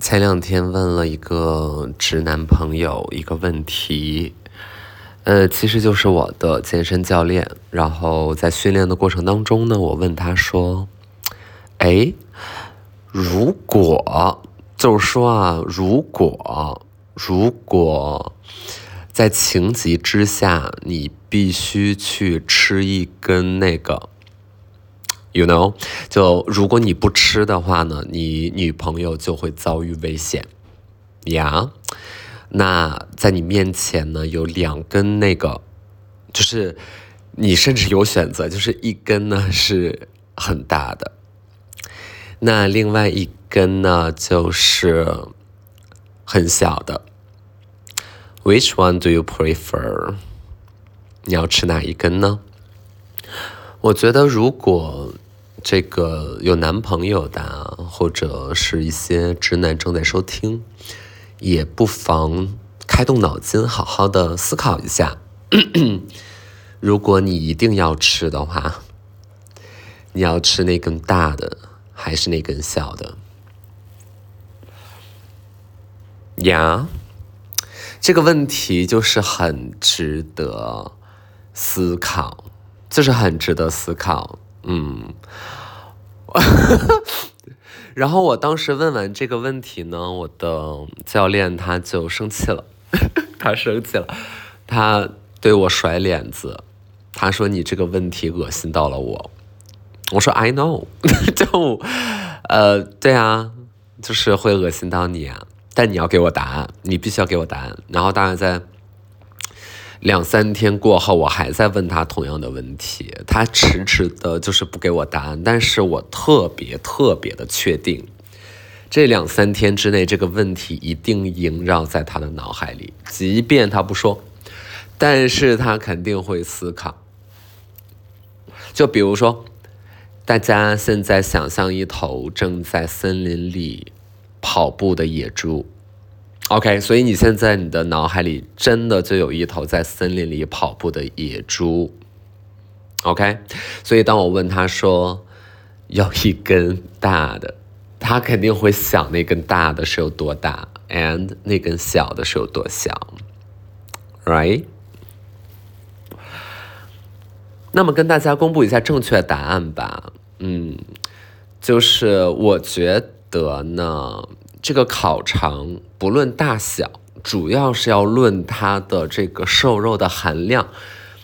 前两天问了一个直男朋友一个问题，呃，其实就是我的健身教练。然后在训练的过程当中呢，我问他说：“哎，如果就是说啊，如果如果在情急之下，你必须去吃一根那个。” You know，就如果你不吃的话呢，你女朋友就会遭遇危险呀。那在你面前呢，有两根那个，就是你甚至有选择，就是一根呢是很大的，那另外一根呢就是很小的。Which one do you prefer？你要吃哪一根呢？我觉得，如果这个有男朋友的，或者是一些直男正在收听，也不妨开动脑筋，好好的思考一下。如果你一定要吃的话，你要吃那根大的，还是那根小的？呀，这个问题就是很值得思考。就是很值得思考，嗯，然后我当时问完这个问题呢，我的教练他就生气了，他生气了，他对我甩脸子，他说你这个问题恶心到了我，我说 I know，就呃对啊，就是会恶心到你啊，但你要给我答案，你必须要给我答案，然后当然在。两三天过后，我还在问他同样的问题，他迟迟的就是不给我答案。但是我特别特别的确定，这两三天之内这个问题一定萦绕在他的脑海里，即便他不说，但是他肯定会思考。就比如说，大家现在想象一头正在森林里跑步的野猪。OK，所以你现在你的脑海里真的就有一头在森林里跑步的野猪。OK，所以当我问他说要一根大的，他肯定会想那根大的是有多大，and 那根小的是有多小，Right？那么跟大家公布一下正确答案吧。嗯，就是我觉得呢。这个烤肠不论大小，主要是要论它的这个瘦肉的含量。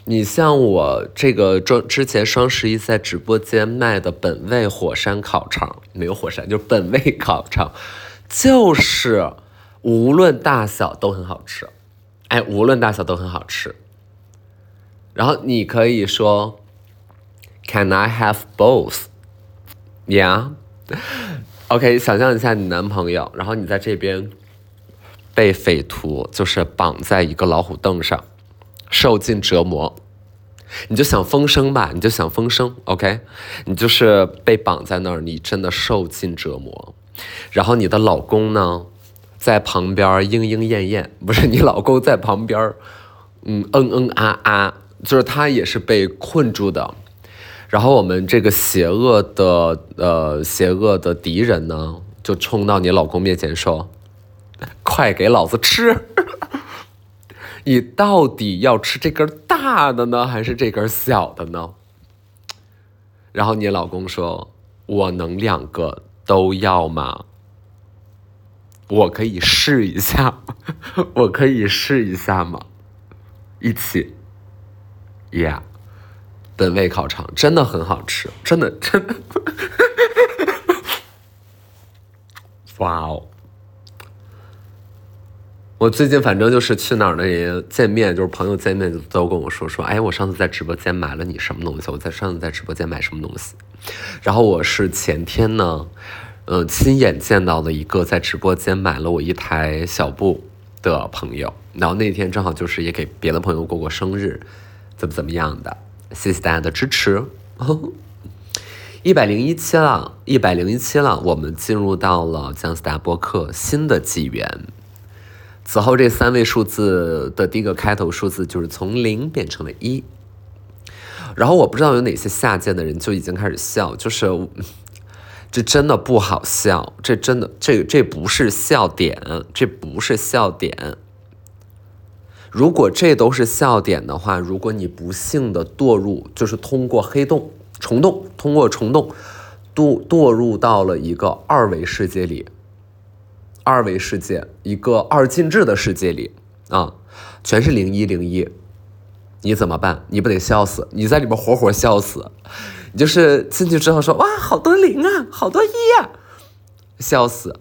你像我这个装之前双十一在直播间卖的本味火山烤肠，没有火山，就是本味烤肠，就是无论大小都很好吃。哎，无论大小都很好吃。然后你可以说，Can I have both？Yeah。OK，想象一下你男朋友，然后你在这边被匪徒就是绑在一个老虎凳上，受尽折磨，你就想风声吧，你就想风声，OK，你就是被绑在那儿，你真的受尽折磨，然后你的老公呢在旁边莺莺燕燕，不是你老公在旁边，嗯嗯嗯啊啊，就是他也是被困住的。然后我们这个邪恶的呃邪恶的敌人呢，就冲到你老公面前说：“快给老子吃！你到底要吃这根大的呢，还是这根小的呢？”然后你老公说：“我能两个都要吗？我可以试一下，我可以试一下吗？一起，Yeah。”本味烤肠真的很好吃，真的真的，哇哦！我最近反正就是去哪儿呢也见面，就是朋友见面都跟我说说，哎，我上次在直播间买了你什么东西？我在上次在直播间买什么东西？然后我是前天呢，嗯，亲眼见到了一个在直播间买了我一台小布的朋友，然后那天正好就是也给别的朋友过过生日，怎么怎么样的。谢谢大家的支持，一百零一期了，一百零一期了，我们进入到了姜思达播客新的纪元。此后这三位数字的第一个开头数字就是从零变成了一。然后我不知道有哪些下贱的人就已经开始笑，就是这真的不好笑，这真的这这不是笑点，这不是笑点。如果这都是笑点的话，如果你不幸的堕入，就是通过黑洞、虫洞，通过虫洞堕堕入到了一个二维世界里，二维世界一个二进制的世界里啊，全是零一零一，你怎么办？你不得笑死？你在里边活活笑死。你就是进去之后说哇，好多零啊，好多一啊，笑死。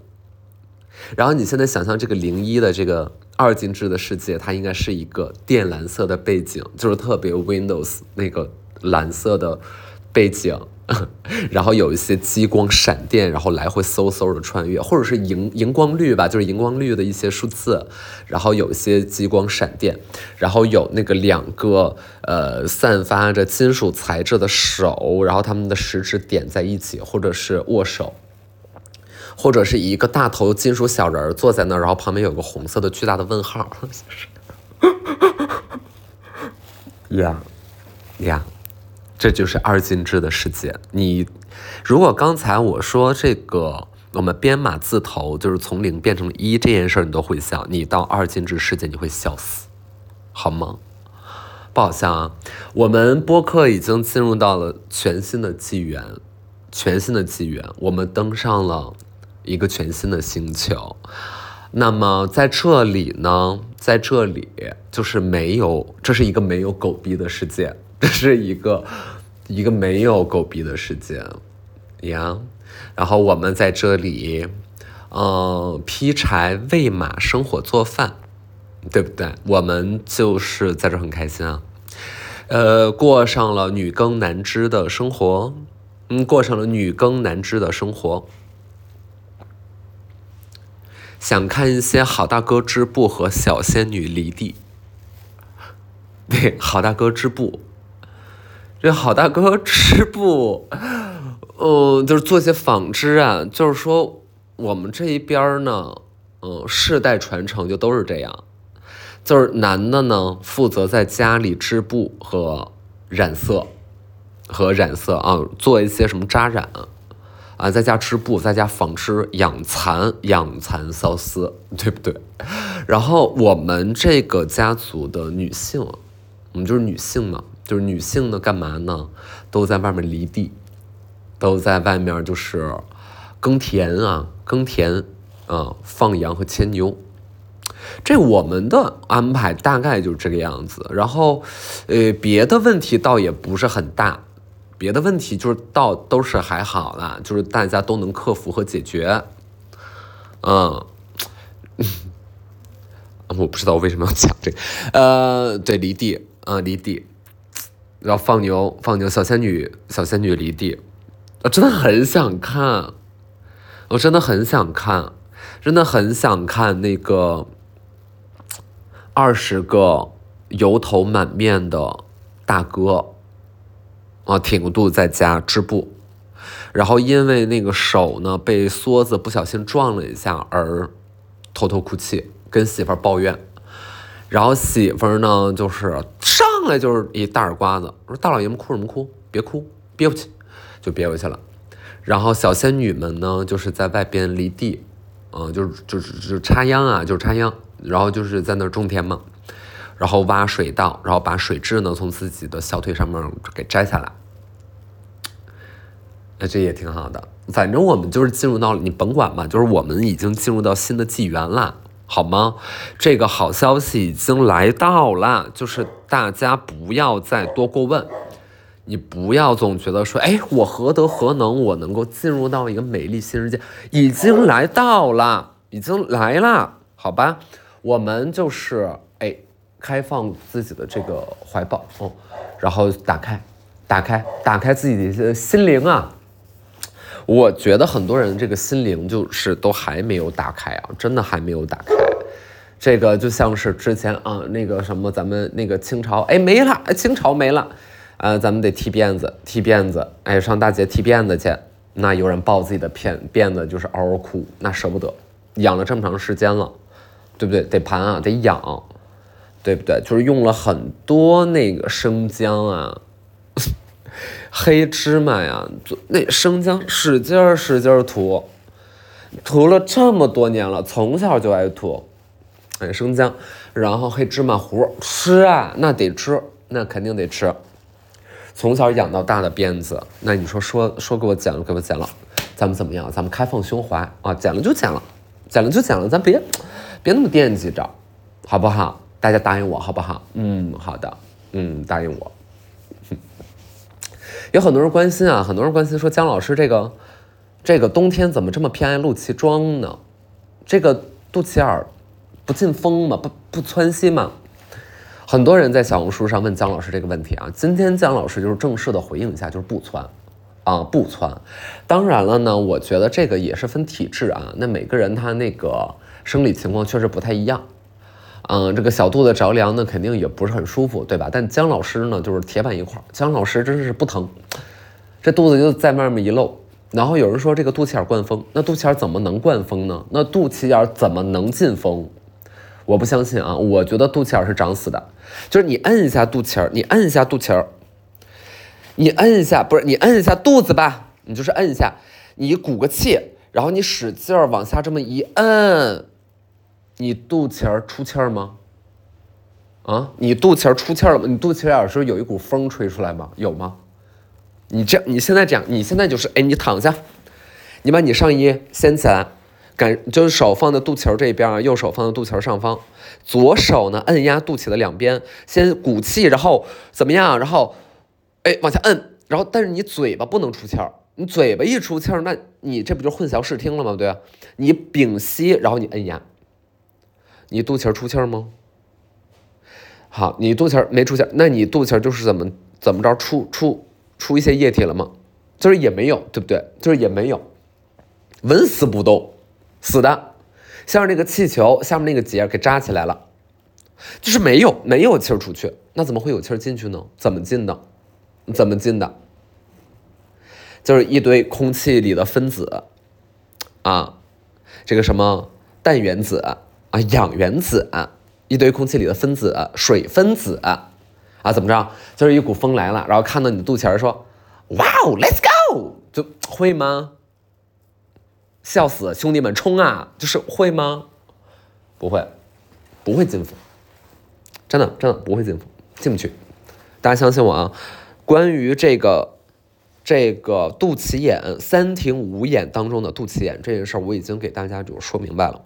然后你现在想象这个零一的这个二进制的世界，它应该是一个靛蓝色的背景，就是特别 Windows 那个蓝色的背景。然后有一些激光闪电，然后来回嗖嗖的穿越，或者是荧荧光绿吧，就是荧光绿的一些数字。然后有一些激光闪电，然后有那个两个呃散发着金属材质的手，然后他们的食指点在一起，或者是握手，或者是一个大头金属小人坐在那儿，然后旁边有个红色的巨大的问号。呀呀。这就是二进制的世界。你如果刚才我说这个，我们编码字头就是从零变成一这件事儿，你都会笑。你到二进制世界，你会笑死，好吗？不好笑啊！我们播客已经进入到了全新的纪元，全新的纪元，我们登上了一个全新的星球。那么在这里呢，在这里就是没有，这是一个没有狗逼的世界。这是一个一个没有狗逼的世界呀，然后我们在这里，呃，劈柴、喂马、生火、做饭，对不对？我们就是在这很开心啊，呃，过上了女耕男织的生活，嗯，过上了女耕男织的生活。想看一些好大哥织布和小仙女离地，对，好大哥织布。这好大哥织布，嗯，就是做些纺织啊。就是说，我们这一边呢，嗯，世代传承就都是这样。就是男的呢，负责在家里织布和染色，和染色啊，做一些什么扎染啊，在家织布，在家纺织、养蚕、养蚕缫丝，对不对？然后我们这个家族的女性，我们就是女性嘛。就是女性呢，干嘛呢？都在外面犁地，都在外面就是耕田啊，耕田啊，放羊和牵牛。这我们的安排大概就是这个样子。然后，呃，别的问题倒也不是很大，别的问题就是倒都是还好啦，就是大家都能克服和解决。嗯，我不知道为什么要讲这个。呃，对，离地，嗯，离地。然后放牛，放牛，小仙女，小仙女离地，我真的很想看，我真的很想看，真的很想看那个二十个油头满面的大哥啊，挺个肚在家织布，然后因为那个手呢被梭子不小心撞了一下而偷偷哭泣，跟媳妇儿抱怨。然后媳妇儿呢，就是上来就是一大耳刮子，我说大老爷们哭什么哭？别哭，憋回去，就憋回去了。然后小仙女们呢，就是在外边犁地，嗯，就是就是就插秧啊，就是插秧，然后就是在那儿种田嘛，然后挖水稻，然后把水蛭呢从自己的小腿上面给摘下来，那这也挺好的。反正我们就是进入到了，你甭管吧，就是我们已经进入到新的纪元了。好吗？这个好消息已经来到了，就是大家不要再多过问，你不要总觉得说，哎，我何德何能，我能够进入到一个美丽新世界？已经来到了，已经来了，好吧？我们就是哎，开放自己的这个怀抱哦，然后打开，打开，打开自己的心灵啊。我觉得很多人这个心灵就是都还没有打开啊，真的还没有打开。这个就像是之前啊，那个什么，咱们那个清朝，哎没了，清朝没了，呃，咱们得剃辫子，剃辫子，哎，上大街剃辫子去。那有人抱自己的辫辫子，就是嗷嗷哭，那舍不得，养了这么长时间了，对不对？得盘啊，得养，对不对？就是用了很多那个生姜啊。黑芝麻呀，就那生姜使劲儿使劲儿涂，涂了这么多年了，从小就爱涂。哎，生姜，然后黑芝麻糊吃啊，那得吃，那肯定得吃。从小养到大的鞭子，那你说说说给我剪了，给我剪了，咱们怎么样？咱们开放胸怀啊，剪了就剪了，剪了就剪了，咱别别那么惦记着，好不好？大家答应我好不好？嗯，好的，嗯，答应我。有很多人关心啊，很多人关心说姜老师这个这个冬天怎么这么偏爱露脐装呢？这个肚脐眼不进风吗？不不窜稀吗？很多人在小红书上问姜老师这个问题啊。今天姜老师就是正式的回应一下，就是不窜啊，不窜。当然了呢，我觉得这个也是分体质啊。那每个人他那个生理情况确实不太一样。嗯，这个小肚子着凉呢，肯定也不是很舒服，对吧？但姜老师呢，就是铁板一块。姜老师真是不疼，这肚子就在外面一露。然后有人说这个肚脐眼灌风，那肚脐眼怎么能灌风呢？那肚脐眼怎么能进风？我不相信啊！我觉得肚脐眼是长死的，就是你摁一下肚脐儿，你摁一下肚脐儿，你摁一下，不是你摁一下肚子吧？你就是摁一下，你鼓个气，然后你使劲儿往下这么一摁，你肚脐儿出气儿吗？啊，你肚脐儿出气儿了吗？你肚脐眼是不是有一股风吹出来吗？有吗？你这你现在这样，你现在就是，哎，你躺下，你把你上衣掀起来。感就是手放在肚脐儿这边啊，右手放在肚脐儿上方，左手呢按压肚脐的两边，先鼓气，然后怎么样？然后，哎，往下摁，然后但是你嘴巴不能出气儿，你嘴巴一出气儿，那你这不就混淆视听了吗？对吧？你屏息，然后你摁压，你肚脐出气儿吗？好，你肚脐没出气，那你肚脐就是怎么怎么着出出出一些液体了吗？就是也没有，对不对？就是也没有，纹丝不动。死的，像那个气球下面那个结给扎起来了，就是没有没有气儿出去，那怎么会有气儿进去呢？怎么进的？怎么进的？就是一堆空气里的分子啊，这个什么氮原子啊、氧原子，一堆空气里的分子、水分子啊，怎么着？就是一股风来了，然后看到你的肚脐儿说：“哇哦，Let's go！” 就会吗？笑死，兄弟们冲啊！就是会吗？不会，不会进风，真的真的不会进风，进不去。大家相信我啊！关于这个这个肚脐眼三庭五眼当中的肚脐眼这件事儿，我已经给大家就说明白了。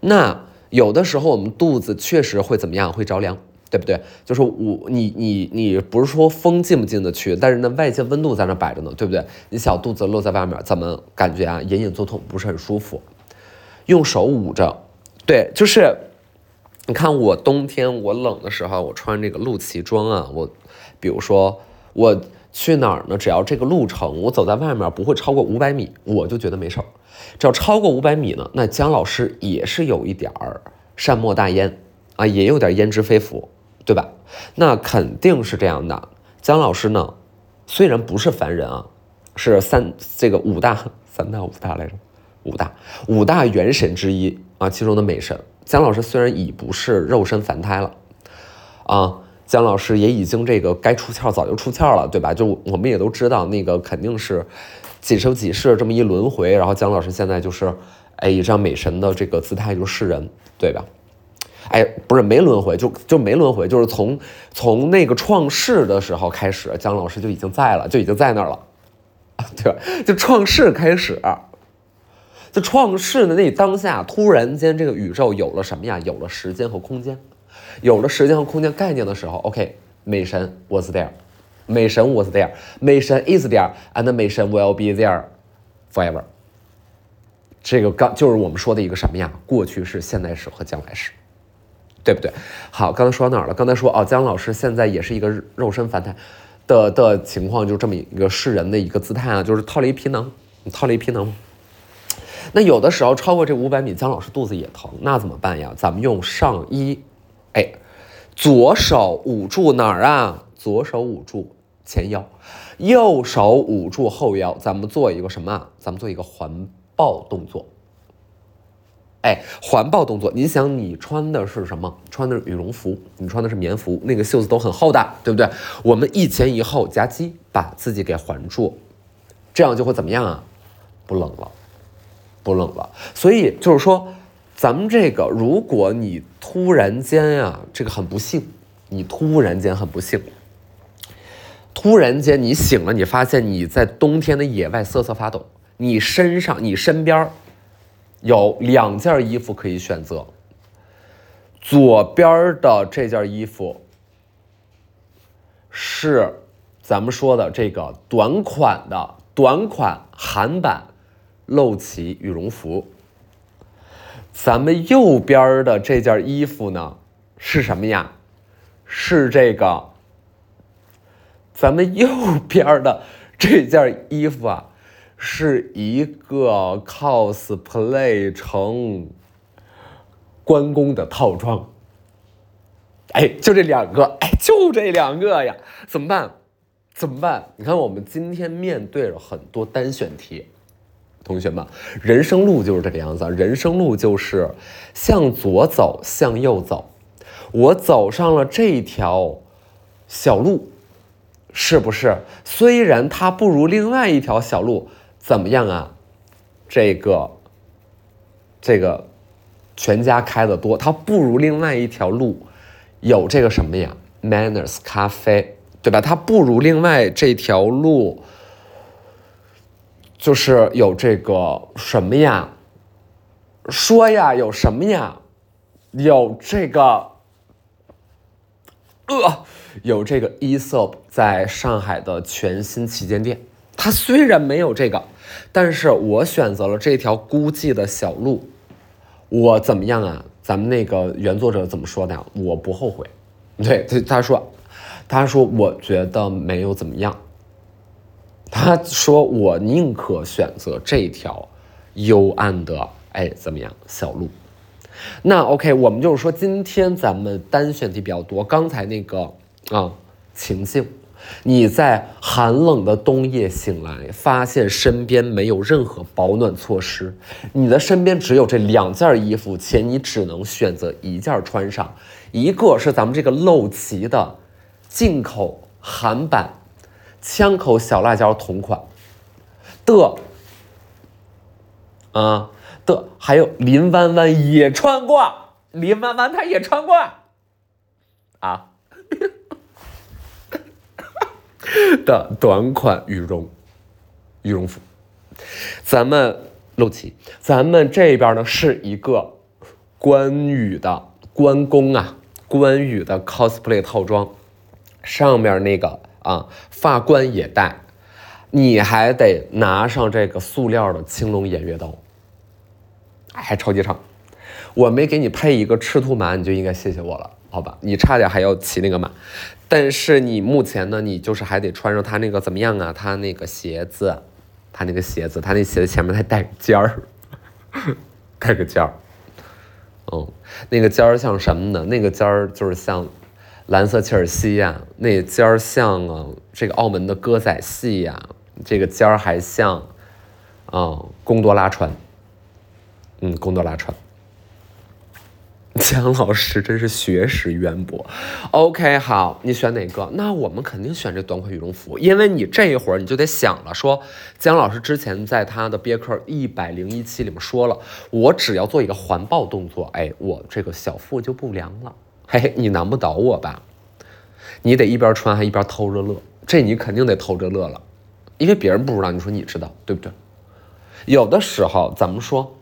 那有的时候我们肚子确实会怎么样？会着凉。对不对？就是我你你你不是说风进不进得去，但是那外界温度在那摆着呢，对不对？你小肚子露在外面，怎么感觉啊？隐隐作痛，不是很舒服。用手捂着，对，就是你看我冬天我冷的时候，我穿这个露脐装啊，我比如说我去哪儿呢？只要这个路程我走在外面不会超过五百米，我就觉得没事儿。只要超过五百米呢，那姜老师也是有一点儿善莫大焉啊，也有点焉知非福。对吧？那肯定是这样的。姜老师呢，虽然不是凡人啊，是三这个五大三大五大来着，五大五大元神之一啊，其中的美神。姜老师虽然已不是肉身凡胎了啊，姜老师也已经这个该出窍早就出窍了，对吧？就我们也都知道，那个肯定是几生几世这么一轮回，然后姜老师现在就是哎以这样美神的这个姿态就示人，对吧？哎，不是没轮回，就就没轮回，就是从从那个创世的时候开始，姜老师就已经在了，就已经在那儿了，对吧？就创世开始，就创世的那当下，突然间这个宇宙有了什么呀？有了时间和空间，有了时间和空间概念的时候，OK，美神 was there，美神 was there，美神 is there，and 美神 will be there forever。这个刚就是我们说的一个什么呀？过去式、现在时和将来时。对不对？好，刚才说到哪儿了？刚才说哦，姜老师现在也是一个肉身凡胎的的情况，就这么一个世人的一个姿态啊，就是套了一皮囊，你套了一皮囊。那有的时候超过这五百米，姜老师肚子也疼，那怎么办呀？咱们用上衣，哎，左手捂住哪儿啊？左手捂住前腰，右手捂住后腰，咱们做一个什么？咱们做一个环抱动作。哎，环抱动作，你想你穿的是什么？穿的是羽绒服，你穿的是棉服，那个袖子都很厚的，对不对？我们一前一后夹击，把自己给环住，这样就会怎么样啊？不冷了，不冷了。所以就是说，咱们这个，如果你突然间呀，这个很不幸，你突然间很不幸，突然间你醒了，你发现你在冬天的野外瑟瑟发抖，你身上、你身边有两件衣服可以选择，左边的这件衣服是咱们说的这个短款的短款韩版露脐羽绒服，咱们右边的这件衣服呢是什么呀？是这个，咱们右边的这件衣服啊。是一个 cosplay 成关公的套装，哎，就这两个，哎，就这两个呀，怎么办？怎么办？你看，我们今天面对了很多单选题，同学们，人生路就是这个样子，人生路就是向左走，向右走，我走上了这条小路，是不是？虽然它不如另外一条小路。怎么样啊？这个，这个，全家开的多，它不如另外一条路有这个什么呀？Manners 咖啡，对吧？它不如另外这条路，就是有这个什么呀？说呀，有什么呀？有这个，呃，有这个 Esop 在上海的全新旗舰店。它虽然没有这个，但是我选择了这条孤寂的小路，我怎么样啊？咱们那个原作者怎么说的？我不后悔。对，他他说，他说我觉得没有怎么样。他说我宁可选择这条幽暗的，哎，怎么样小路？那 OK，我们就是说今天咱们单选题比较多，刚才那个啊情境。你在寒冷的冬夜醒来，发现身边没有任何保暖措施，你的身边只有这两件衣服，且你只能选择一件穿上。一个是咱们这个露脐的进口韩版枪口小辣椒同款的，啊的，还有林弯弯也穿过，林弯弯她也穿过，啊。的短款羽绒羽绒服，咱们露脐，咱们这边呢是一个关羽的关公啊，关羽的 cosplay 套装，上面那个啊发冠也戴，你还得拿上这个塑料的青龙偃月刀，还超级长，我没给你配一个赤兔马，你就应该谢谢我了。好吧，你差点还要骑那个马，但是你目前呢，你就是还得穿上他那个怎么样啊？他那个鞋子，他那个鞋子，他那鞋子前面还 带个尖儿，带个尖儿。嗯，那个尖儿像什么呢？那个尖儿就是像蓝色切尔西呀，那尖儿像啊这个澳门的歌仔戏呀，这个尖儿还像啊贡多拉船，嗯，贡多拉船。姜老师真是学识渊博，OK，好，你选哪个？那我们肯定选这短款羽绒服，因为你这一会儿你就得想了，说姜老师之前在他的别克一百零一期里面说了，我只要做一个环抱动作，哎，我这个小腹就不凉了。嘿嘿，你难不倒我吧？你得一边穿还一边偷着乐，这你肯定得偷着乐了，因为别人不知道，你说你知道对不对？有的时候咱们说？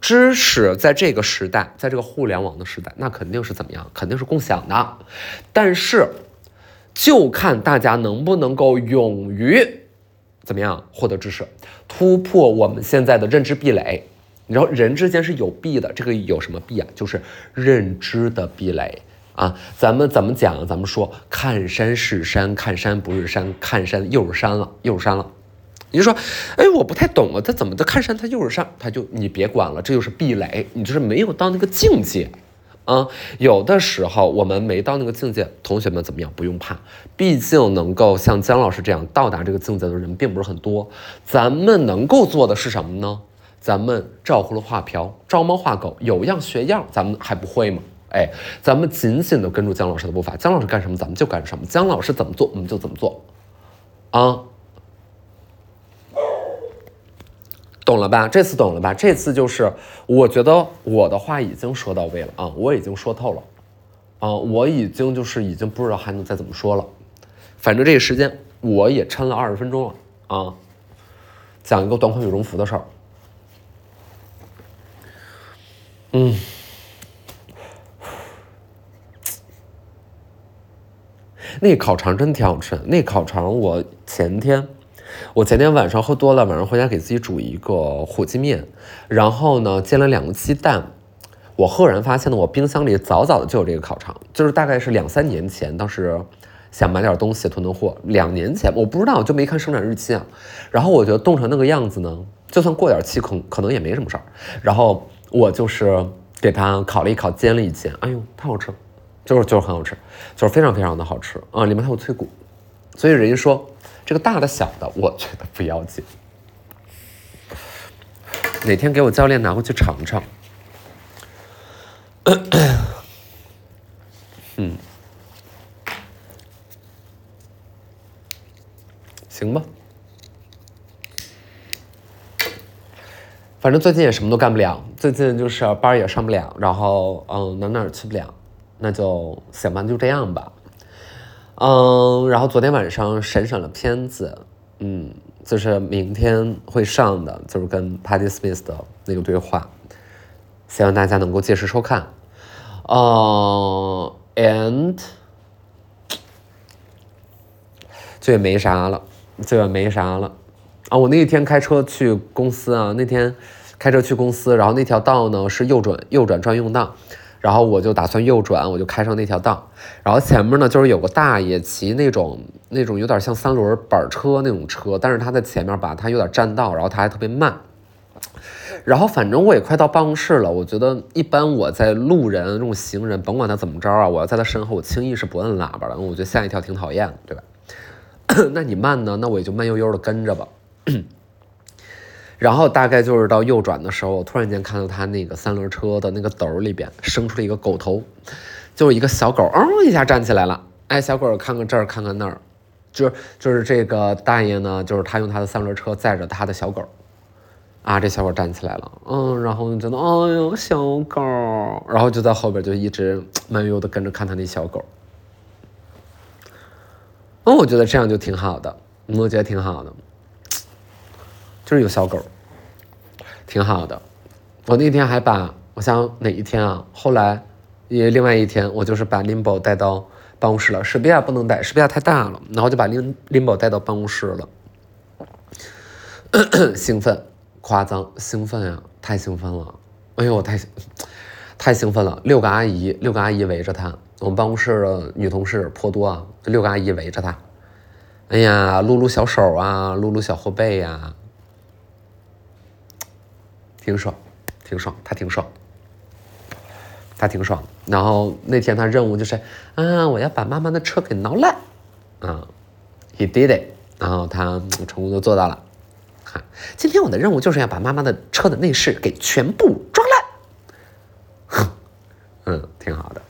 知识在这个时代，在这个互联网的时代，那肯定是怎么样？肯定是共享的。但是，就看大家能不能够勇于怎么样获得知识，突破我们现在的认知壁垒。你知道，人之间是有壁的，这个有什么壁啊？就是认知的壁垒啊。咱们怎么讲？咱们说，看山是山，看山不是山，看山又是山了，又是山了。你就说，哎，我不太懂啊，他怎么的看山他就是山，他就你别管了，这就是壁垒，你就是没有到那个境界，啊，有的时候我们没到那个境界，同学们怎么样？不用怕，毕竟能够像姜老师这样到达这个境界的人并不是很多，咱们能够做的是什么呢？咱们照葫芦画瓢，招猫画狗，有样学样，咱们还不会吗？哎，咱们紧紧的跟住姜老师的步伐，姜老师干什么咱们就干什么，姜老师怎么做我们就怎么做。啊，懂了吧？这次懂了吧？这次就是我觉得我的话已经说到位了啊，我已经说透了啊，我已经就是已经不知道还能再怎么说了。反正这个时间我也撑了二十分钟了啊，讲一个短款羽绒服的事儿。嗯。那烤肠真挺好吃。那烤肠我前天，我前天晚上喝多了，晚上回家给自己煮一个火鸡面，然后呢煎了两个鸡蛋。我赫然发现呢，我冰箱里早早的就有这个烤肠，就是大概是两三年前，当时想买点东西囤囤货。两年前我不知道，就没看生产日期啊。然后我觉得冻成那个样子呢，就算过点期可可能也没什么事儿。然后我就是给它烤了一烤，煎了一煎，哎呦，太好吃了。就是就是很好吃，就是非常非常的好吃啊！里面还有脆骨，所以人家说这个大的小的，我觉得不要紧。哪天给我教练拿回去尝尝。嗯，行吧。反正最近也什么都干不了，最近就是班也上不了，然后嗯哪哪儿去不了。那就行吧，就这样吧。嗯，然后昨天晚上审审了片子，嗯，就是明天会上的，就是跟 Patty Smith 的那个对话，希望大家能够届时收看。嗯，and 就也没啥了，就也没啥了。啊，我那一天开车去公司啊，那天开车去公司，然后那条道呢是右转右转专用道。然后我就打算右转，我就开上那条道，然后前面呢就是有个大爷骑那种那种有点像三轮板车那种车，但是他在前面吧，他有点占道，然后他还特别慢。然后反正我也快到办公室了，我觉得一般我在路人这种行人，甭管他怎么着啊，我要在他身后，我轻易是不摁喇叭的，我觉得吓一跳挺讨厌的，对吧？那你慢呢，那我也就慢悠悠的跟着吧。然后大概就是到右转的时候，我突然间看到他那个三轮车的那个斗里边生出了一个狗头，就是一个小狗，哦一下站起来了。哎，小狗看看这儿，看看那儿，就是就是这个大爷呢，就是他用他的三轮车载着他的小狗，啊，这小狗站起来了，嗯，然后就觉得，哎呦，小狗，然后就在后边就一直慢悠悠的跟着看他那小狗。嗯，我觉得这样就挺好的，我觉得挺好的。就是有小狗，挺好的。我那天还把我想哪一天啊？后来也另外一天，我就是把 Limbo 带到办公室了。史比亚不能带，史比亚太大了。然后就把 Lim Limbo 带到办公室了。兴奋，夸张，兴奋呀！太兴奋了！哎呦，我太太兴奋了！六个阿姨，六个阿姨围着他。我们办公室的女同事颇多啊，六个阿姨围着他。哎呀，撸撸小手啊，撸撸小后背呀。挺爽，挺爽，他挺爽，他挺爽。然后那天他任务就是，啊，我要把妈妈的车给挠烂，啊，he did it。然后他成功的做到了。哈，今天我的任务就是要把妈妈的车的内饰给全部装烂。嗯，挺好的。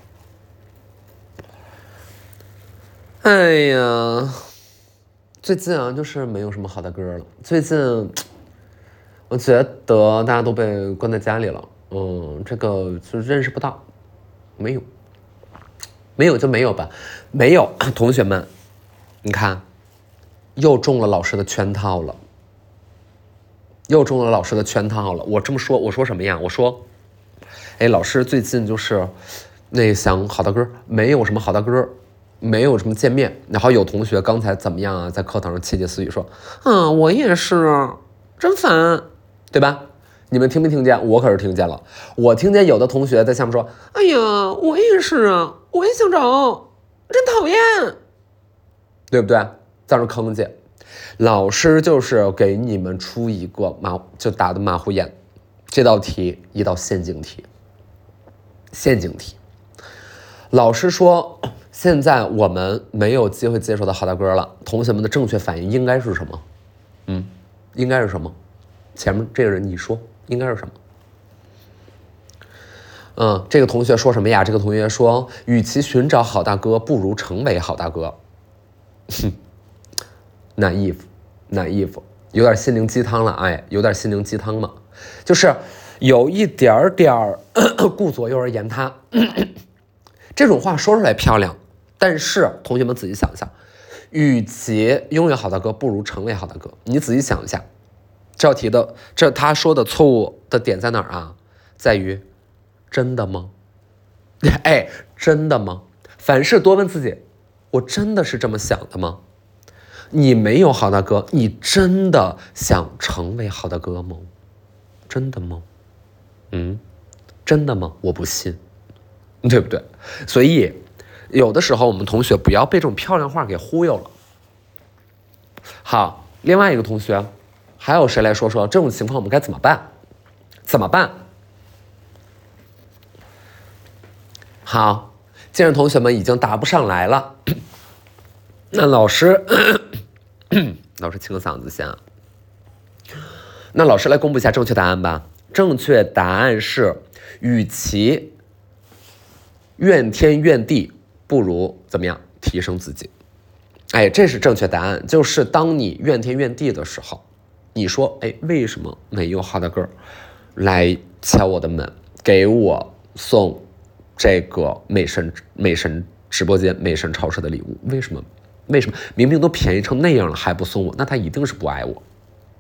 哎呀，最近啊，就是没有什么好的歌了。最近。我觉得大家都被关在家里了，嗯，这个就认识不到，没有，没有就没有吧，没有。同学们，你看，又中了老师的圈套了，又中了老师的圈套了。我这么说，我说什么呀？我说，哎，老师最近就是那想好大哥，没有什么好大哥，没有什么见面。然后有同学刚才怎么样啊？在课堂上窃窃私语说，嗯，我也是，真烦。对吧？你们听没听见？我可是听见了。我听见有的同学在下面说：“哎呀，我也是啊，我也想找，真讨厌，对不对？”在那坑去。老师就是给你们出一个马，就打的马虎眼。这道题一道陷阱题。陷阱题。老师说：“现在我们没有机会接触到好大哥了。”同学们的正确反应应该是什么？嗯，应该是什么？前面这个人，你说应该是什么？嗯，这个同学说什么呀？这个同学说，与其寻找好大哥，不如成为好大哥。哼，naive，naive，有点心灵鸡汤了，哎，有点心灵鸡汤嘛，就是有一点点儿顾左右而言他，这种话说出来漂亮，但是同学们仔细想一下，与其拥有好大哥，不如成为好大哥。你仔细想一下，这道题的这他说的错误的点在哪儿啊？在于，真的吗？哎，真的吗？凡事多问自己，我真的是这么想的吗？你没有好大哥，你真的想成为好大哥吗？真的吗？嗯，真的吗？我不信，对不对？所以，有的时候我们同学不要被这种漂亮话给忽悠了。好，另外一个同学，还有谁来说说这种情况我们该怎么办？怎么办？好，既然同学们已经答不上来了，那老师，老师清个嗓子先。那老师来公布一下正确答案吧。正确答案是，与其怨天怨地，不如怎么样提升自己？哎，这是正确答案。就是当你怨天怨地的时候，你说，哎，为什么没有好大个来敲我的门，给我送？这个美神美神直播间美神超市的礼物，为什么？为什么明明都便宜成那样了还不送我？那他一定是不爱我，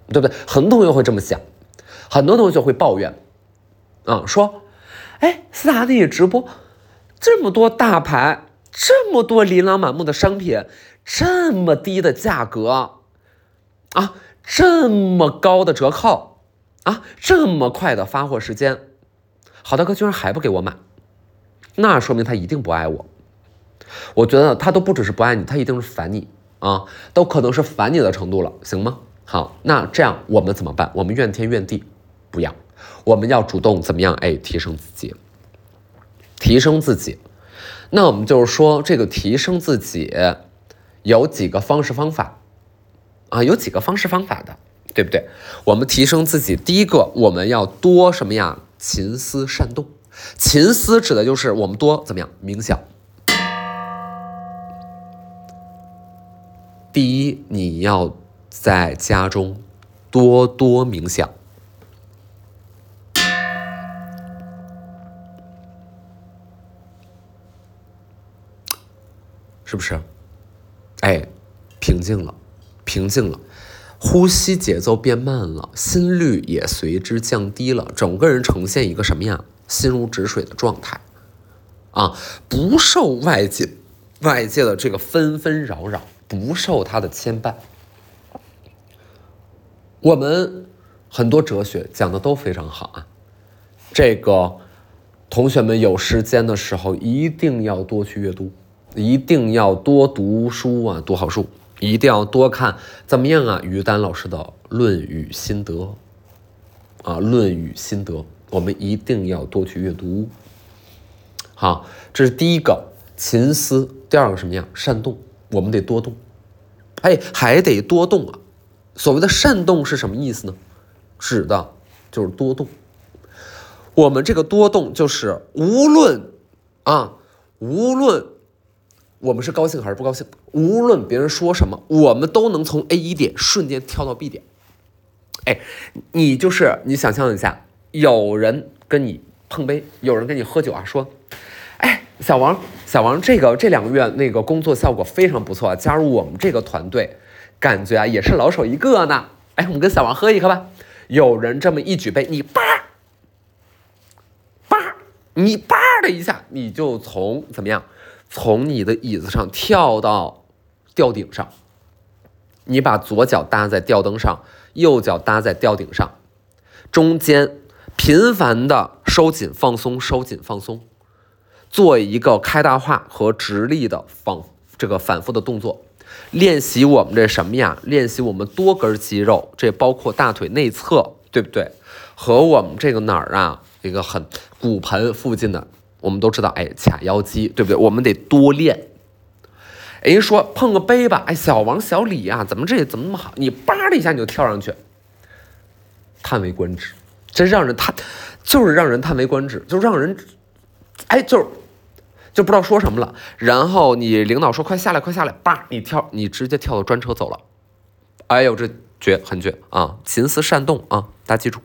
对不对？很多同学会这么想，很多同学会抱怨，啊，说，哎，斯达你直播这么多大牌，这么多琳琅满目的商品，这么低的价格，啊，这么高的折扣，啊，这么快的发货时间，好大哥居然还不给我买。那说明他一定不爱我，我觉得他都不只是不爱你，他一定是烦你啊，都可能是烦你的程度了，行吗？好，那这样我们怎么办？我们怨天怨地，不要，我们要主动怎么样？哎，提升自己，提升自己。那我们就是说，这个提升自己有几个方式方法啊？有几个方式方法的，对不对？我们提升自己，第一个我们要多什么呀？勤思善动。勤思指的就是我们多怎么样冥想。第一，你要在家中多多冥想，是不是？哎，平静了，平静了，呼吸节奏变慢了，心率也随之降低了，整个人呈现一个什么样？心如止水的状态，啊，不受外界外界的这个纷纷扰扰，不受它的牵绊。我们很多哲学讲的都非常好啊，这个同学们有时间的时候一定要多去阅读，一定要多读书啊，读好书，一定要多看怎么样啊？于丹老师的《论语心得》啊，《论语心得》。我们一定要多去阅读。好，这是第一个勤思。第二个什么样？善动。我们得多动。哎，还得多动啊！所谓的善动是什么意思呢？指的就是多动。我们这个多动就是无论啊，无论我们是高兴还是不高兴，无论别人说什么，我们都能从 A 一点瞬间跳到 B 点。哎，你就是你想象一下。有人跟你碰杯，有人跟你喝酒啊，说，哎，小王，小王，这个这两个月那个工作效果非常不错，加入我们这个团队，感觉啊也是老手一个呢。哎，我们跟小王喝一个吧。有人这么一举杯，你叭叭，你叭的一下，你就从怎么样，从你的椅子上跳到吊顶上，你把左脚搭在吊灯上，右脚搭在吊顶上，中间。频繁的收紧放松，收紧放松，做一个开大化和直立的反这个反复的动作，练习我们这什么呀？练习我们多根肌肉，这包括大腿内侧，对不对？和我们这个哪儿啊？一个很骨盆附近的，我们都知道，哎，髂腰肌，对不对？我们得多练。哎，说碰个杯吧，哎，小王小李啊，怎么这怎么那么好？你叭的一下你就跳上去，叹为观止。真让人叹，就是让人叹为观止，就让人，哎，就就不知道说什么了。然后你领导说快下来，快下来，叭，你跳，你直接跳到专车走了，哎呦，这绝很绝啊！琴思善动啊，大家记住。